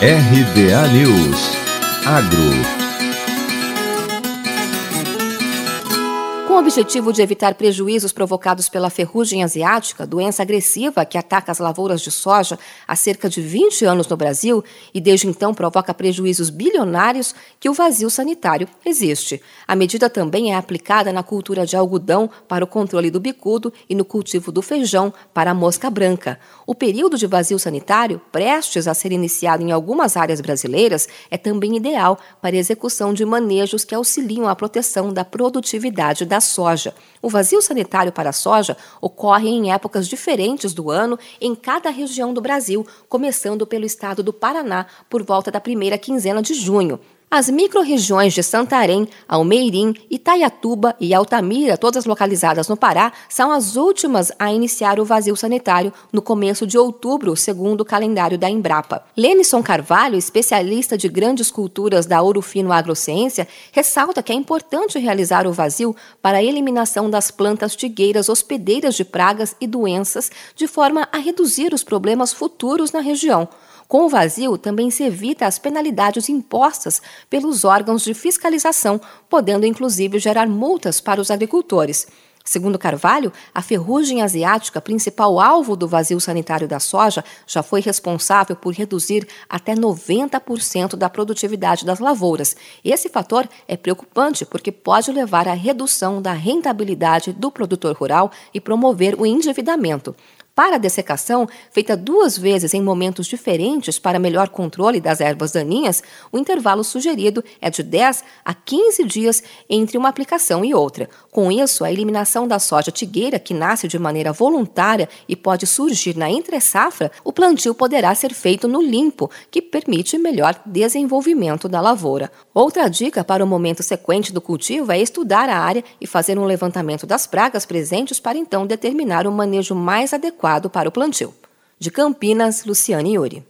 RBA News. Agro o objetivo de evitar prejuízos provocados pela ferrugem asiática, doença agressiva que ataca as lavouras de soja há cerca de 20 anos no Brasil e desde então provoca prejuízos bilionários, que o vazio sanitário existe. A medida também é aplicada na cultura de algodão para o controle do bicudo e no cultivo do feijão para a mosca branca. O período de vazio sanitário, prestes a ser iniciado em algumas áreas brasileiras, é também ideal para a execução de manejos que auxiliam a proteção da produtividade das soja. O vazio sanitário para a soja ocorre em épocas diferentes do ano em cada região do Brasil, começando pelo estado do Paraná por volta da primeira quinzena de junho. As microrregiões de Santarém, Almeirim, Itaiatuba e Altamira, todas localizadas no Pará, são as últimas a iniciar o vazio sanitário no começo de outubro, segundo o calendário da Embrapa. Lenison Carvalho, especialista de grandes culturas da Ouro Fino Agrociência, ressalta que é importante realizar o vazio para a eliminação das plantas tigueiras hospedeiras de pragas e doenças, de forma a reduzir os problemas futuros na região. Com o vazio, também se evita as penalidades impostas pelos órgãos de fiscalização, podendo inclusive gerar multas para os agricultores. Segundo Carvalho, a ferrugem asiática, principal alvo do vazio sanitário da soja, já foi responsável por reduzir até 90% da produtividade das lavouras. Esse fator é preocupante porque pode levar à redução da rentabilidade do produtor rural e promover o endividamento. Para a dessecação, feita duas vezes em momentos diferentes para melhor controle das ervas daninhas, o intervalo sugerido é de 10 a 15 dias entre uma aplicação e outra. Com isso, a eliminação da soja tigueira, que nasce de maneira voluntária e pode surgir na entre-safra, o plantio poderá ser feito no limpo, que permite melhor desenvolvimento da lavoura. Outra dica para o momento sequente do cultivo é estudar a área e fazer um levantamento das pragas presentes para então determinar o manejo mais adequado para o plantio. De Campinas, Luciane Yuri.